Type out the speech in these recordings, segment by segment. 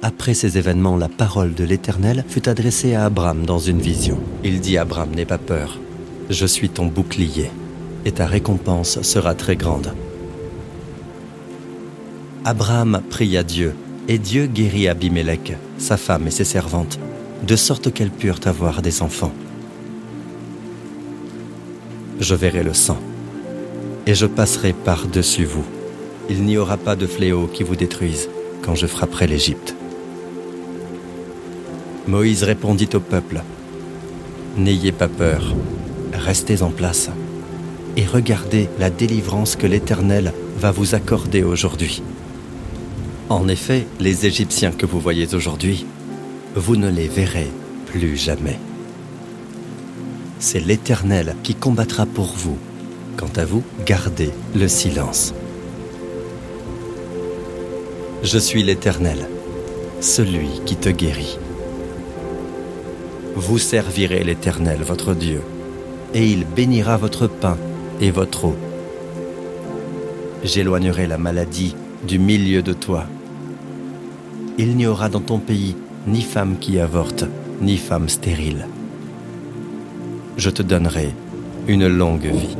Après ces événements, la parole de l'Éternel fut adressée à Abraham dans une vision. Il dit Abraham, n'aie pas peur, je suis ton bouclier, et ta récompense sera très grande. Abraham pria Dieu, et Dieu guérit Abimelech, sa femme et ses servantes, de sorte qu'elles purent avoir des enfants. Je verrai le sang, et je passerai par-dessus vous. Il n'y aura pas de fléau qui vous détruise quand je frapperai l'Égypte. Moïse répondit au peuple, N'ayez pas peur, restez en place et regardez la délivrance que l'Éternel va vous accorder aujourd'hui. En effet, les Égyptiens que vous voyez aujourd'hui, vous ne les verrez plus jamais. C'est l'Éternel qui combattra pour vous. Quant à vous, gardez le silence. Je suis l'Éternel, celui qui te guérit. Vous servirez l'Éternel, votre Dieu, et il bénira votre pain et votre eau. J'éloignerai la maladie du milieu de toi. Il n'y aura dans ton pays ni femme qui avorte, ni femme stérile. Je te donnerai une longue vie.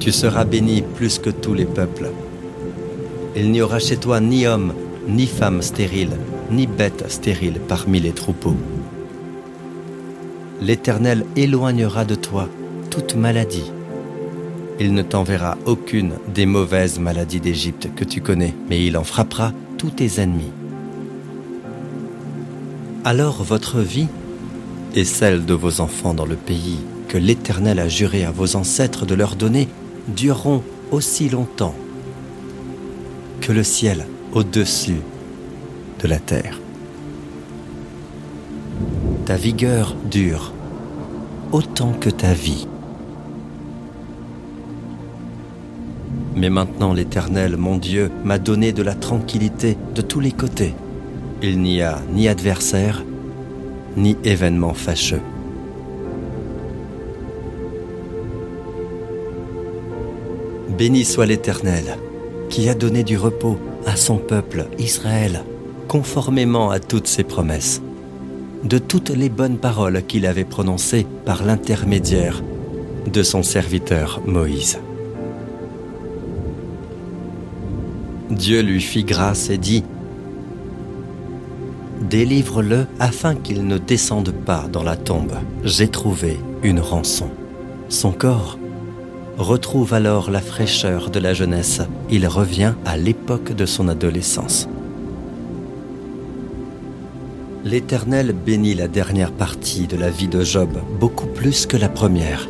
Tu seras béni plus que tous les peuples. Il n'y aura chez toi ni homme, ni femme stérile, ni bête stérile parmi les troupeaux. L'Éternel éloignera de toi toute maladie. Il ne t'enverra aucune des mauvaises maladies d'Égypte que tu connais, mais il en frappera tous tes ennemis. Alors votre vie et celle de vos enfants dans le pays que l'Éternel a juré à vos ancêtres de leur donner dureront aussi longtemps que le ciel au-dessus de la terre. Ta vigueur dure autant que ta vie. Mais maintenant l'Éternel, mon Dieu, m'a donné de la tranquillité de tous les côtés. Il n'y a ni adversaire, ni événement fâcheux. Béni soit l'Éternel, qui a donné du repos à son peuple Israël, conformément à toutes ses promesses, de toutes les bonnes paroles qu'il avait prononcées par l'intermédiaire de son serviteur Moïse. Dieu lui fit grâce et dit, Délivre-le afin qu'il ne descende pas dans la tombe. J'ai trouvé une rançon. Son corps retrouve alors la fraîcheur de la jeunesse. Il revient à l'époque de son adolescence. L'Éternel bénit la dernière partie de la vie de Job beaucoup plus que la première.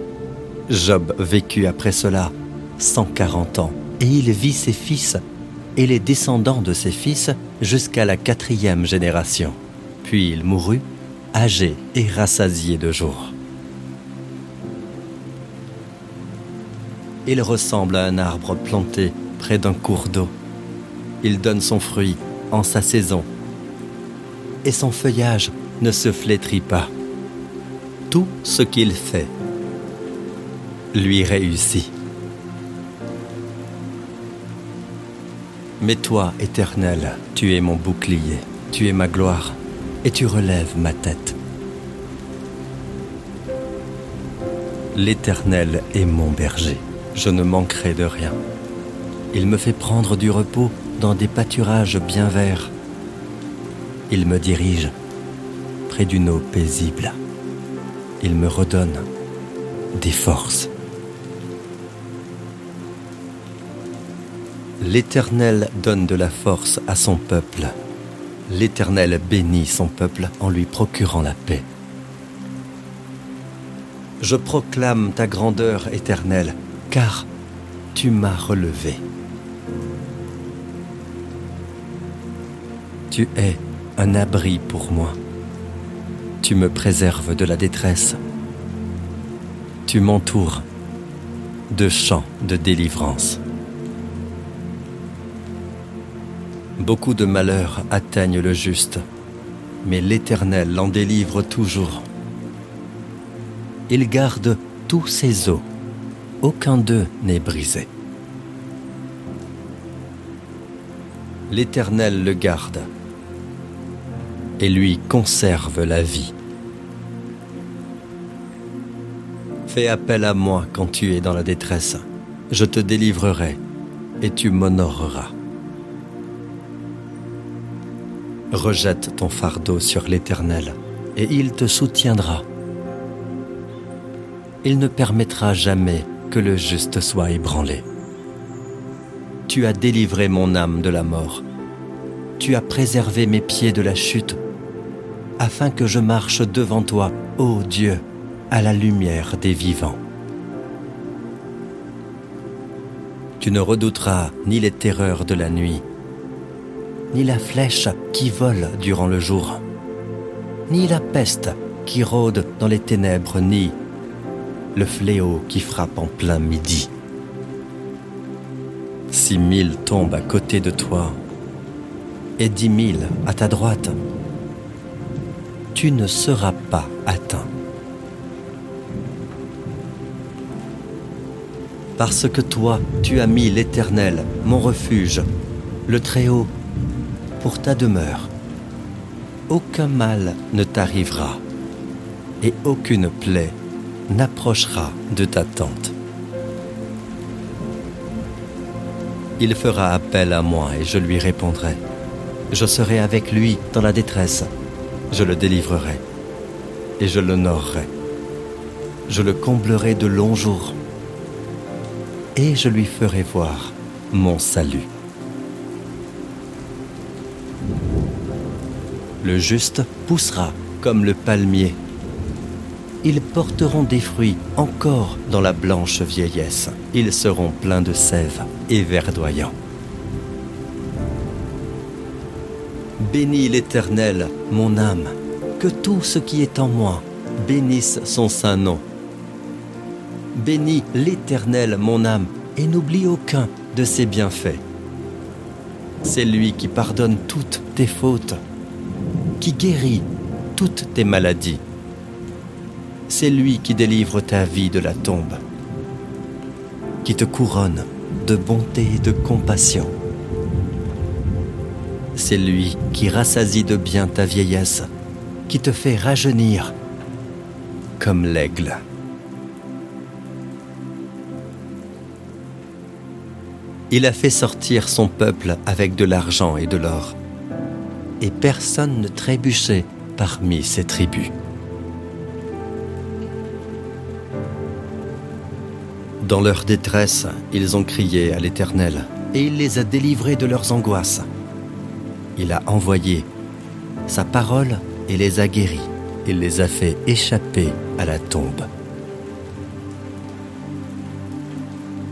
Job vécut après cela 140 ans et il vit ses fils et les descendants de ses fils jusqu'à la quatrième génération. Puis il mourut, âgé et rassasié de jours. Il ressemble à un arbre planté près d'un cours d'eau. Il donne son fruit en sa saison et son feuillage ne se flétrit pas. Tout ce qu'il fait lui réussit. Mais toi, Éternel, tu es mon bouclier, tu es ma gloire, et tu relèves ma tête. L'Éternel est mon berger, je ne manquerai de rien. Il me fait prendre du repos dans des pâturages bien verts. Il me dirige près d'une eau paisible. Il me redonne des forces. L'Éternel donne de la force à son peuple. L'Éternel bénit son peuple en lui procurant la paix. Je proclame ta grandeur éternelle, car tu m'as relevé. Tu es un abri pour moi. Tu me préserves de la détresse. Tu m'entoures de chants de délivrance. Beaucoup de malheurs atteignent le juste, mais l'Éternel l'en délivre toujours. Il garde tous ses os, aucun d'eux n'est brisé. l'Éternel le garde et lui conserve la vie. Fais appel à moi quand tu es dans la détresse, je te délivrerai et tu m'honoreras. Rejette ton fardeau sur l'Éternel, et il te soutiendra. Il ne permettra jamais que le juste soit ébranlé. Tu as délivré mon âme de la mort. Tu as préservé mes pieds de la chute, afin que je marche devant toi, ô Dieu, à la lumière des vivants. Tu ne redouteras ni les terreurs de la nuit, ni la flèche qui vole durant le jour, ni la peste qui rôde dans les ténèbres, ni le fléau qui frappe en plein midi. Si mille tombent à côté de toi et dix mille à ta droite, tu ne seras pas atteint. Parce que toi, tu as mis l'Éternel, mon refuge, le Très-Haut, pour ta demeure. Aucun mal ne t'arrivera et aucune plaie n'approchera de ta tente. Il fera appel à moi et je lui répondrai. Je serai avec lui dans la détresse. Je le délivrerai et je l'honorerai. Je le comblerai de longs jours et je lui ferai voir mon salut. Le juste poussera comme le palmier. Ils porteront des fruits encore dans la blanche vieillesse. Ils seront pleins de sève et verdoyants. Bénis l'Éternel, mon âme, que tout ce qui est en moi bénisse son saint nom. Bénis l'Éternel, mon âme, et n'oublie aucun de ses bienfaits. C'est lui qui pardonne toutes tes fautes qui guérit toutes tes maladies. C'est lui qui délivre ta vie de la tombe, qui te couronne de bonté et de compassion. C'est lui qui rassasie de bien ta vieillesse, qui te fait rajeunir comme l'aigle. Il a fait sortir son peuple avec de l'argent et de l'or et personne ne trébuchait parmi ces tribus. Dans leur détresse, ils ont crié à l'Éternel, et il les a délivrés de leurs angoisses. Il a envoyé sa parole et les a guéris. Il les a fait échapper à la tombe.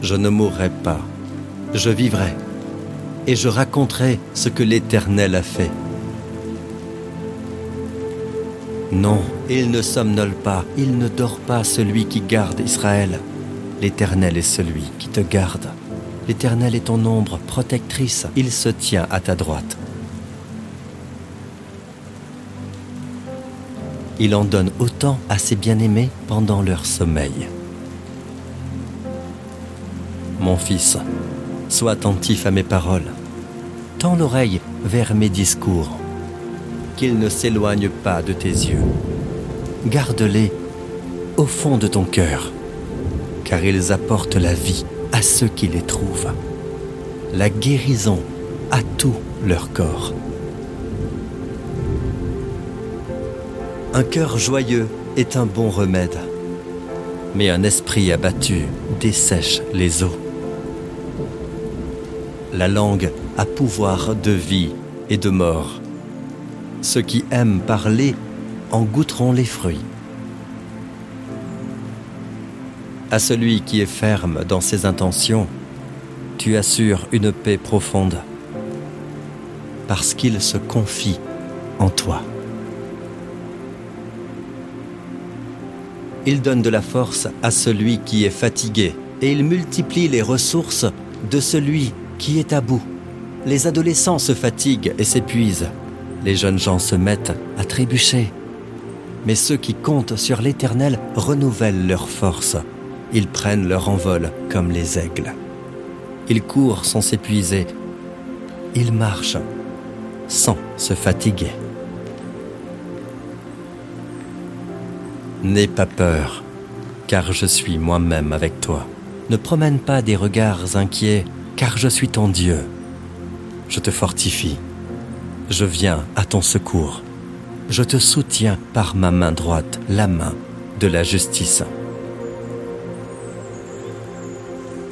Je ne mourrai pas, je vivrai, et je raconterai ce que l'Éternel a fait. Non, il ne somnole pas, il ne dort pas celui qui garde Israël. L'Éternel est celui qui te garde. L'Éternel est ton ombre protectrice, il se tient à ta droite. Il en donne autant à ses bien-aimés pendant leur sommeil. Mon fils, sois attentif à mes paroles. Tends l'oreille vers mes discours qu'ils ne s'éloignent pas de tes yeux. Garde-les au fond de ton cœur, car ils apportent la vie à ceux qui les trouvent, la guérison à tout leur corps. Un cœur joyeux est un bon remède, mais un esprit abattu dessèche les eaux. La langue a pouvoir de vie et de mort ceux qui aiment parler en goûteront les fruits. À celui qui est ferme dans ses intentions, tu assures une paix profonde, parce qu'il se confie en toi. Il donne de la force à celui qui est fatigué, et il multiplie les ressources de celui qui est à bout. Les adolescents se fatiguent et s'épuisent, les jeunes gens se mettent à trébucher. Mais ceux qui comptent sur l'Éternel renouvellent leurs forces. Ils prennent leur envol comme les aigles. Ils courent sans s'épuiser il marche sans se fatiguer. N'aie pas peur, car je suis moi-même avec toi. Ne promène pas des regards inquiets, car je suis ton Dieu. Je te fortifie. Je viens à ton secours. Je te soutiens par ma main droite, la main de la justice.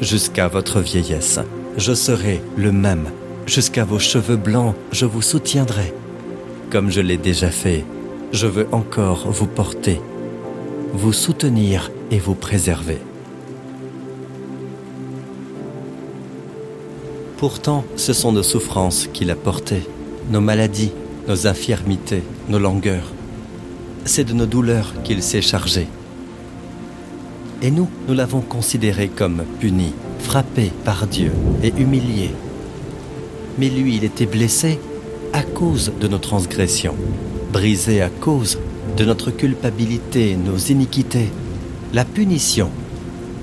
Jusqu'à votre vieillesse, je serai le même. Jusqu'à vos cheveux blancs, je vous soutiendrai. Comme je l'ai déjà fait, je veux encore vous porter, vous soutenir et vous préserver. Pourtant, ce sont nos souffrances qu'il a portées, nos maladies, nos infirmités, nos langueurs. C'est de nos douleurs qu'il s'est chargé. Et nous, nous l'avons considéré comme puni, frappé par Dieu et humilié. Mais lui, il était blessé à cause de nos transgressions, brisé à cause de notre culpabilité, nos iniquités. La punition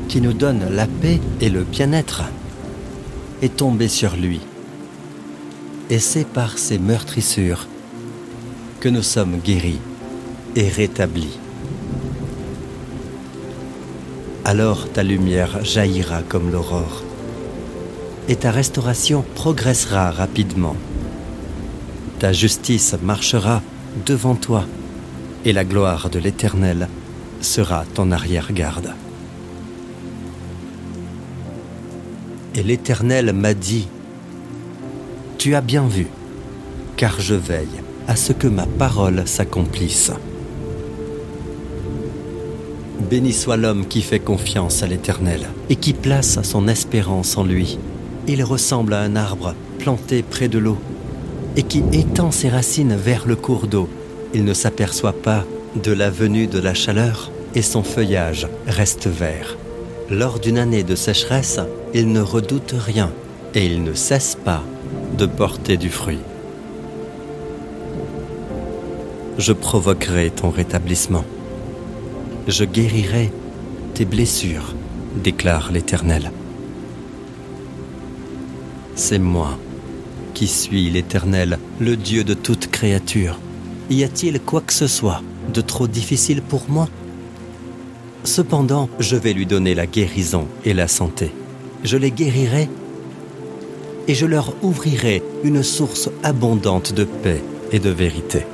qui nous donne la paix et le bien-être est tombée sur lui. Et c'est par ces meurtrissures que nous sommes guéris et rétablis. Alors ta lumière jaillira comme l'aurore et ta restauration progressera rapidement. Ta justice marchera devant toi et la gloire de l'Éternel sera ton arrière-garde. Et l'Éternel m'a dit, Tu as bien vu, car je veille à ce que ma parole s'accomplisse. Béni soit l'homme qui fait confiance à l'Éternel et qui place son espérance en lui. Il ressemble à un arbre planté près de l'eau et qui étend ses racines vers le cours d'eau. Il ne s'aperçoit pas de la venue de la chaleur et son feuillage reste vert. Lors d'une année de sécheresse, il ne redoute rien et il ne cesse pas de porter du fruit. Je provoquerai ton rétablissement. Je guérirai tes blessures, déclare l'Éternel. C'est moi qui suis l'Éternel, le Dieu de toute créature. Y a-t-il quoi que ce soit de trop difficile pour moi? Cependant, je vais lui donner la guérison et la santé. Je les guérirai et je leur ouvrirai une source abondante de paix et de vérité.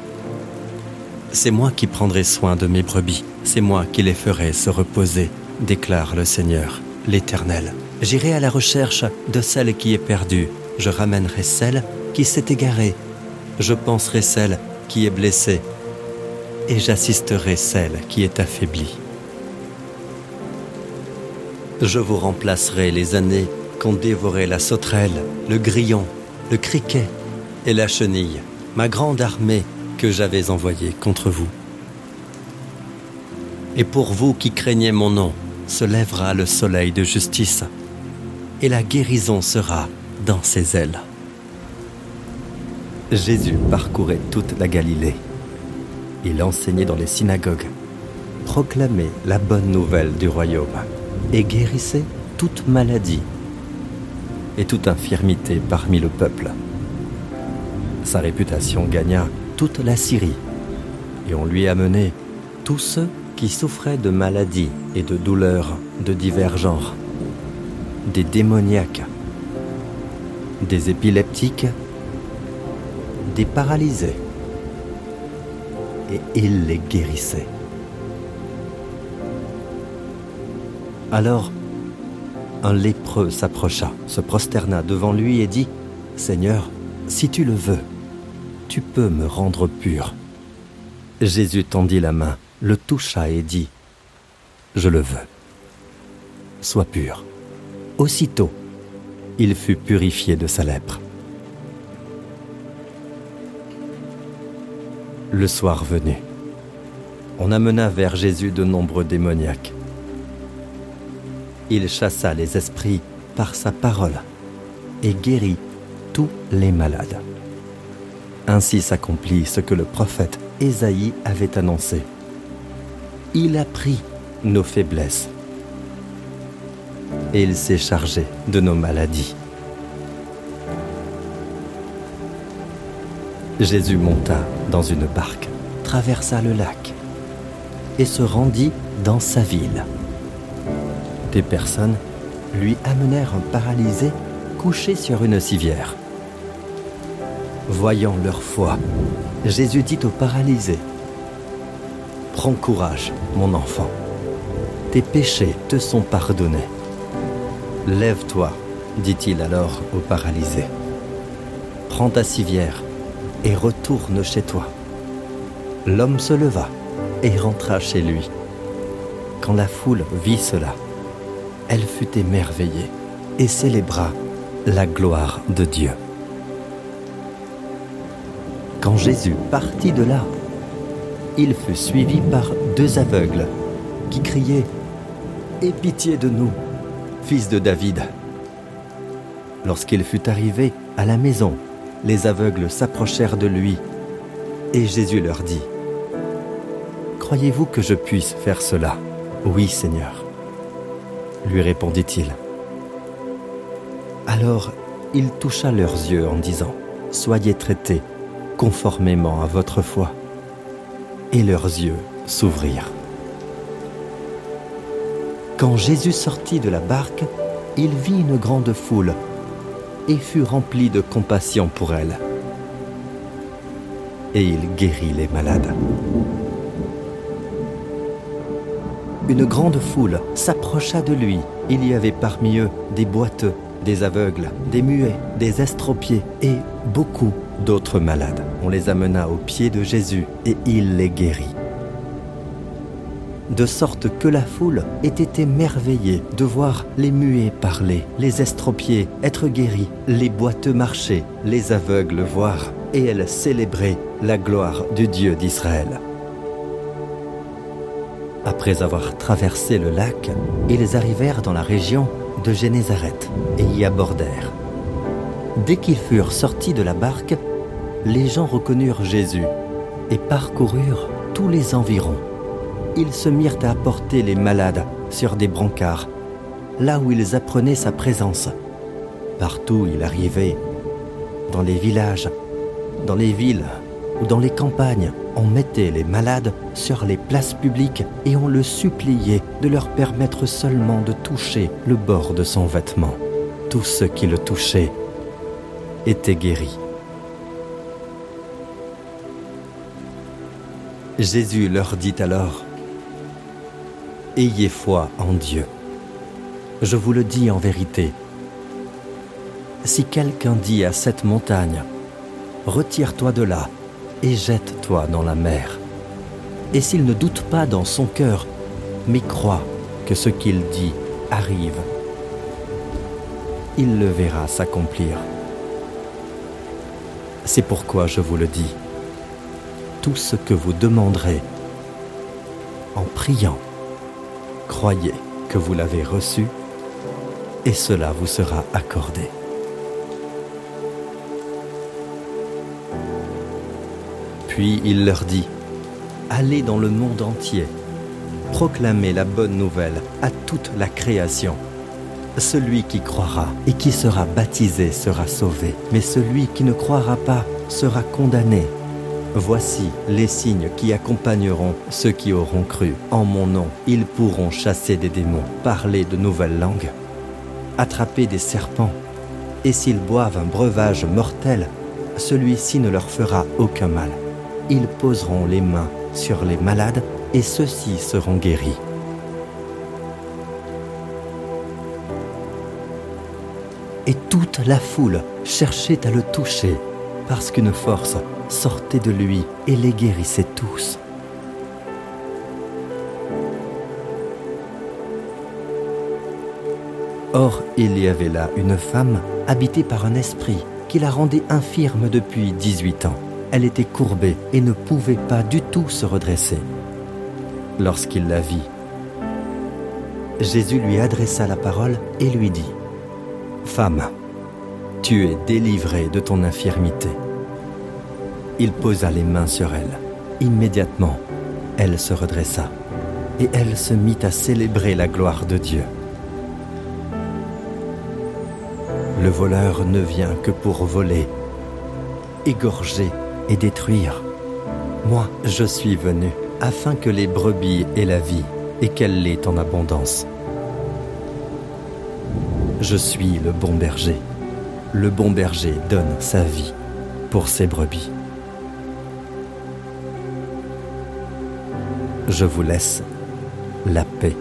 C'est moi qui prendrai soin de mes brebis, c'est moi qui les ferai se reposer, déclare le Seigneur, l'Éternel. J'irai à la recherche de celle qui est perdue, je ramènerai celle qui s'est égarée, je penserai celle qui est blessée, et j'assisterai celle qui est affaiblie. Je vous remplacerai les années qu'ont dévoré la sauterelle, le grillon, le criquet et la chenille, ma grande armée que j'avais envoyée contre vous. Et pour vous qui craignez mon nom, se lèvera le soleil de justice, et la guérison sera dans ses ailes. Jésus parcourait toute la Galilée. Il enseignait dans les synagogues, proclamait la bonne nouvelle du royaume et guérissait toute maladie et toute infirmité parmi le peuple. Sa réputation gagna toute la Syrie et on lui amenait tous ceux qui souffraient de maladies et de douleurs de divers genres, des démoniaques, des épileptiques, des paralysés, et il les guérissait. Alors, un lépreux s'approcha, se prosterna devant lui et dit, Seigneur, si tu le veux, tu peux me rendre pur. Jésus tendit la main, le toucha et dit, Je le veux. Sois pur. Aussitôt, il fut purifié de sa lèpre. Le soir venu, on amena vers Jésus de nombreux démoniaques. Il chassa les esprits par sa parole et guérit tous les malades. Ainsi s'accomplit ce que le prophète Ésaïe avait annoncé. Il a pris nos faiblesses et il s'est chargé de nos maladies. Jésus monta dans une barque, traversa le lac et se rendit dans sa ville. Des personnes lui amenèrent un paralysé couché sur une civière. Voyant leur foi, Jésus dit au paralysé, Prends courage, mon enfant, tes péchés te sont pardonnés. Lève-toi, dit-il alors au paralysé. Prends ta civière et retourne chez toi. L'homme se leva et rentra chez lui. Quand la foule vit cela, elle fut émerveillée et célébra la gloire de Dieu. Quand Jésus partit de là, il fut suivi par deux aveugles qui criaient ⁇ Aie pitié de nous, fils de David !⁇ Lorsqu'il fut arrivé à la maison, les aveugles s'approchèrent de lui et Jésus leur dit ⁇ Croyez-vous que je puisse faire cela ?⁇ Oui Seigneur, lui répondit-il. Alors il toucha leurs yeux en disant, Soyez traités conformément à votre foi. Et leurs yeux s'ouvrirent. Quand Jésus sortit de la barque, il vit une grande foule et fut rempli de compassion pour elle. Et il guérit les malades. Une grande foule s'approcha de lui. Il y avait parmi eux des boiteux, des aveugles, des muets, des estropiés et beaucoup d'autres malades. On les amena aux pieds de Jésus et il les guérit. De sorte que la foule était émerveillée de voir les muets parler, les estropiés être guéris, les boiteux marcher, les aveugles voir, et elle célébrait la gloire du Dieu d'Israël. Après avoir traversé le lac, ils arrivèrent dans la région de Génézareth et y abordèrent. Dès qu'ils furent sortis de la barque, les gens reconnurent Jésus et parcoururent tous les environs. Ils se mirent à apporter les malades sur des brancards, là où ils apprenaient sa présence. Partout il arrivait, dans les villages, dans les villes ou dans les campagnes, on mettait les malades sur les places publiques et on le suppliait de leur permettre seulement de toucher le bord de son vêtement. Tous ceux qui le touchaient étaient guéris. Jésus leur dit alors, Ayez foi en Dieu. Je vous le dis en vérité. Si quelqu'un dit à cette montagne, Retire-toi de là et jette-toi dans la mer. Et s'il ne doute pas dans son cœur, mais croit que ce qu'il dit arrive, il le verra s'accomplir. C'est pourquoi je vous le dis. Tout ce que vous demanderez en priant, croyez que vous l'avez reçu et cela vous sera accordé. Puis il leur dit, Allez dans le monde entier, proclamez la bonne nouvelle à toute la création. Celui qui croira et qui sera baptisé sera sauvé, mais celui qui ne croira pas sera condamné. Voici les signes qui accompagneront ceux qui auront cru. En mon nom, ils pourront chasser des démons, parler de nouvelles langues, attraper des serpents, et s'ils boivent un breuvage mortel, celui-ci ne leur fera aucun mal ils poseront les mains sur les malades et ceux-ci seront guéris. Et toute la foule cherchait à le toucher parce qu'une force sortait de lui et les guérissait tous. Or, il y avait là une femme habitée par un esprit qui la rendait infirme depuis 18 ans elle était courbée et ne pouvait pas du tout se redresser. Lorsqu'il la vit, Jésus lui adressa la parole et lui dit, Femme, tu es délivrée de ton infirmité. Il posa les mains sur elle. Immédiatement, elle se redressa et elle se mit à célébrer la gloire de Dieu. Le voleur ne vient que pour voler, égorger et détruire. Moi, je suis venu afin que les brebis aient la vie et qu'elle l'ait en abondance. Je suis le bon berger. Le bon berger donne sa vie pour ses brebis. Je vous laisse la paix.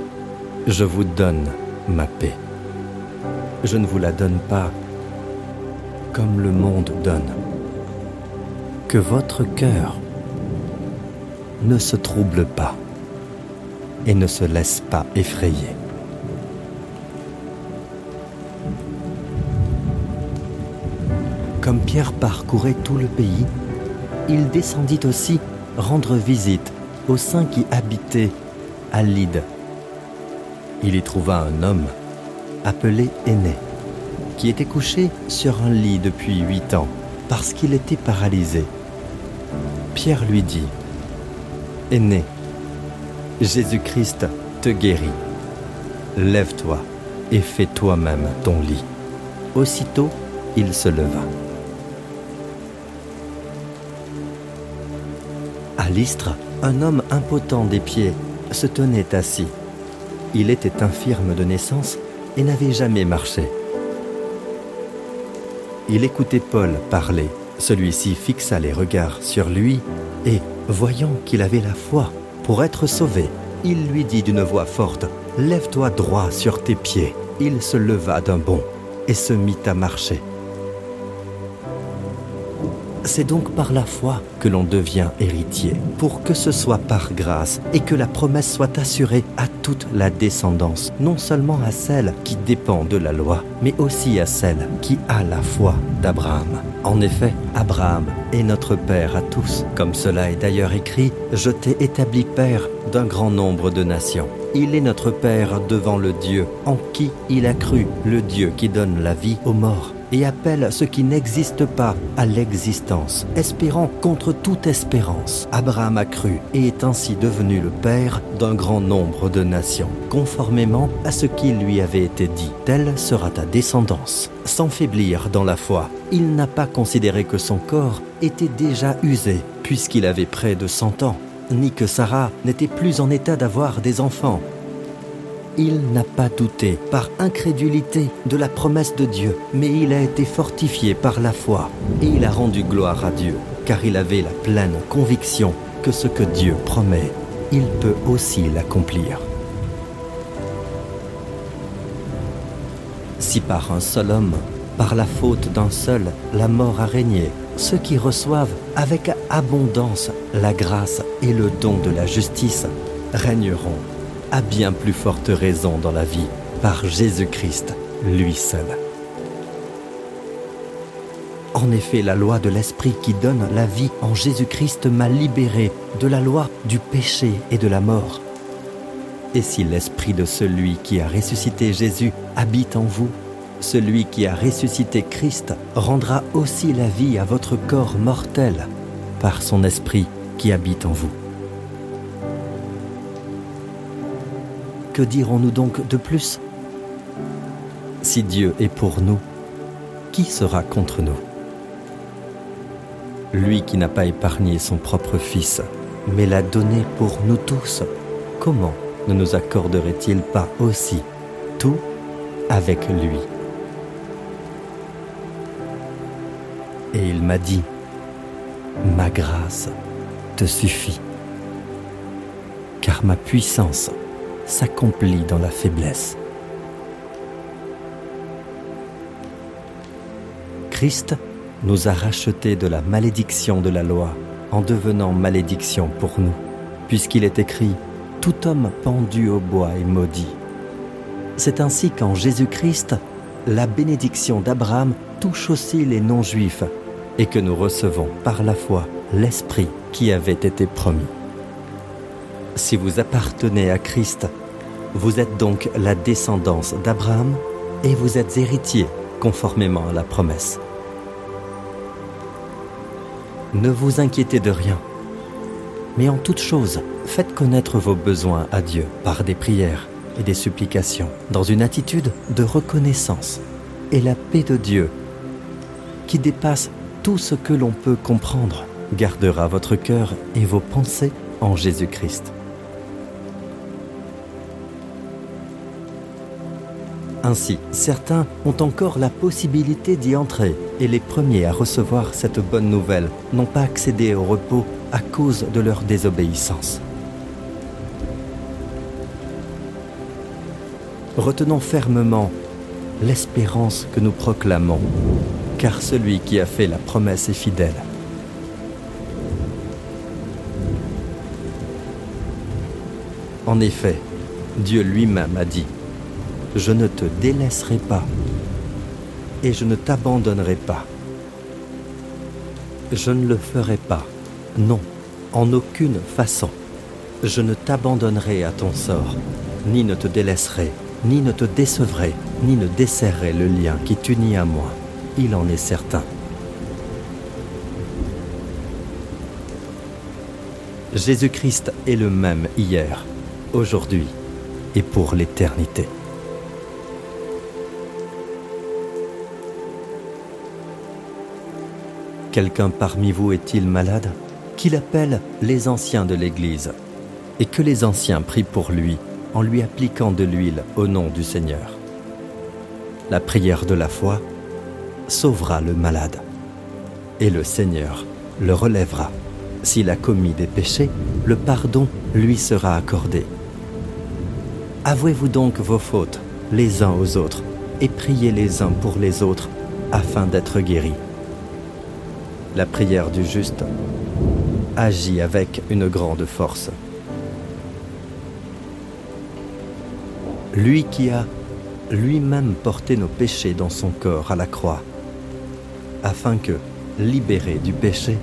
Je vous donne ma paix. Je ne vous la donne pas comme le monde donne. Que votre cœur ne se trouble pas et ne se laisse pas effrayer. Comme Pierre parcourait tout le pays, il descendit aussi rendre visite aux saints qui habitaient à Lyde. Il y trouva un homme appelé Aîné, qui était couché sur un lit depuis huit ans parce qu'il était paralysé. Pierre lui dit, Aîné, Jésus-Christ te guérit. Lève-toi et fais toi-même ton lit. Aussitôt, il se leva. À l'Istre, un homme impotent des pieds se tenait assis. Il était infirme de naissance et n'avait jamais marché. Il écoutait Paul parler. Celui-ci fixa les regards sur lui et, voyant qu'il avait la foi pour être sauvé, il lui dit d'une voix forte, Lève-toi droit sur tes pieds. Il se leva d'un bond et se mit à marcher. C'est donc par la foi que l'on devient héritier, pour que ce soit par grâce et que la promesse soit assurée à toute la descendance, non seulement à celle qui dépend de la loi, mais aussi à celle qui a la foi d'Abraham. En effet, Abraham est notre Père à tous, comme cela est d'ailleurs écrit, Je t'ai établi Père d'un grand nombre de nations. Il est notre Père devant le Dieu en qui il a cru, le Dieu qui donne la vie aux morts et appelle ce qui n'existe pas à l'existence, espérant contre toute espérance. Abraham a cru et est ainsi devenu le père d'un grand nombre de nations, conformément à ce qui lui avait été dit. Telle sera ta descendance. Sans faiblir dans la foi, il n'a pas considéré que son corps était déjà usé, puisqu'il avait près de cent ans, ni que Sarah n'était plus en état d'avoir des enfants il n'a pas douté par incrédulité de la promesse de Dieu, mais il a été fortifié par la foi et il a rendu gloire à Dieu, car il avait la pleine conviction que ce que Dieu promet, il peut aussi l'accomplir. Si par un seul homme, par la faute d'un seul, la mort a régné, ceux qui reçoivent avec abondance la grâce et le don de la justice régneront à bien plus forte raison dans la vie par Jésus-Christ, lui seul. En effet, la loi de l'Esprit qui donne la vie en Jésus-Christ m'a libéré de la loi du péché et de la mort. Et si l'Esprit de celui qui a ressuscité Jésus habite en vous, celui qui a ressuscité Christ rendra aussi la vie à votre corps mortel par son Esprit qui habite en vous. Que dirons-nous donc de plus? Si Dieu est pour nous, qui sera contre nous? Lui qui n'a pas épargné son propre Fils, mais l'a donné pour nous tous, comment ne nous accorderait-il pas aussi tout avec lui? Et il m'a dit, ma grâce te suffit, car ma puissance s'accomplit dans la faiblesse. Christ nous a rachetés de la malédiction de la loi en devenant malédiction pour nous, puisqu'il est écrit ⁇ Tout homme pendu au bois est maudit ⁇ C'est ainsi qu'en Jésus-Christ, la bénédiction d'Abraham touche aussi les non-juifs et que nous recevons par la foi l'Esprit qui avait été promis. Si vous appartenez à Christ, vous êtes donc la descendance d'Abraham et vous êtes héritier conformément à la promesse. Ne vous inquiétez de rien, mais en toute chose, faites connaître vos besoins à Dieu par des prières et des supplications, dans une attitude de reconnaissance. Et la paix de Dieu, qui dépasse tout ce que l'on peut comprendre, gardera votre cœur et vos pensées en Jésus-Christ. Ainsi, certains ont encore la possibilité d'y entrer et les premiers à recevoir cette bonne nouvelle n'ont pas accédé au repos à cause de leur désobéissance. Retenons fermement l'espérance que nous proclamons, car celui qui a fait la promesse est fidèle. En effet, Dieu lui-même a dit, Je ne te délaisserai pas et je ne t'abandonnerai pas. Je ne le ferai pas, non, en aucune façon. Je ne t'abandonnerai à ton sort, ni ne te délaisserai, ni ne te décevrai, ni ne desserrerai le lien qui t'unit à moi. Il en est certain. Jésus-Christ est le même hier, aujourd'hui et pour l'éternité. Quelqu'un parmi vous est-il malade Qu'il appelle les anciens de l'Église et que les anciens prient pour lui en lui appliquant de l'huile au nom du Seigneur. La prière de la foi sauvera le malade et le Seigneur le relèvera. S'il a commis des péchés, le pardon lui sera accordé. Avouez-vous donc vos fautes les uns aux autres et priez les uns pour les autres afin d'être guéris. La prière du juste agit avec une grande force. Lui qui a lui-même porté nos péchés dans son corps à la croix, afin que, libérés du péché,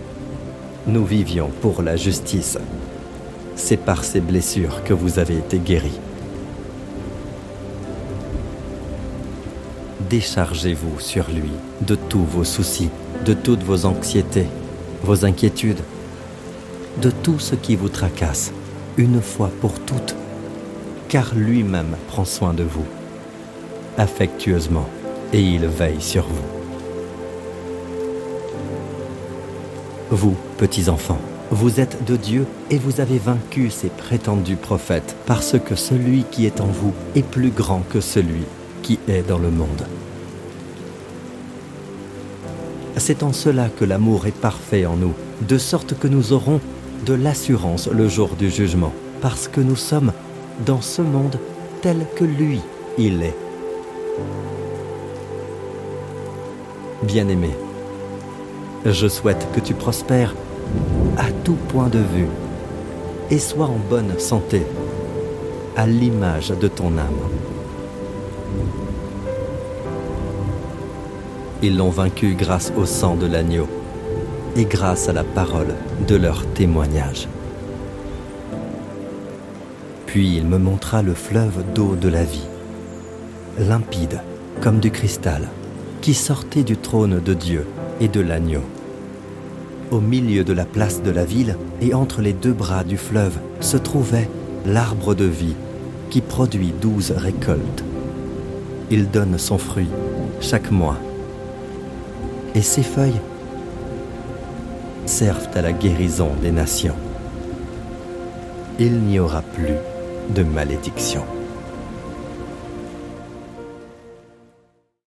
nous vivions pour la justice. C'est par ces blessures que vous avez été guéris. Déchargez-vous sur lui de tous vos soucis de toutes vos anxiétés, vos inquiétudes, de tout ce qui vous tracasse, une fois pour toutes, car lui-même prend soin de vous, affectueusement, et il veille sur vous. Vous, petits enfants, vous êtes de Dieu et vous avez vaincu ces prétendus prophètes, parce que celui qui est en vous est plus grand que celui qui est dans le monde. C'est en cela que l'amour est parfait en nous, de sorte que nous aurons de l'assurance le jour du jugement, parce que nous sommes dans ce monde tel que lui, il est. Bien-aimé, je souhaite que tu prospères à tout point de vue et sois en bonne santé, à l'image de ton âme. Ils l'ont vaincu grâce au sang de l'agneau et grâce à la parole de leur témoignage. Puis il me montra le fleuve d'eau de la vie, limpide comme du cristal, qui sortait du trône de Dieu et de l'agneau. Au milieu de la place de la ville et entre les deux bras du fleuve se trouvait l'arbre de vie qui produit douze récoltes. Il donne son fruit chaque mois et ses feuilles servent à la guérison des nations. Il n'y aura plus de malédiction.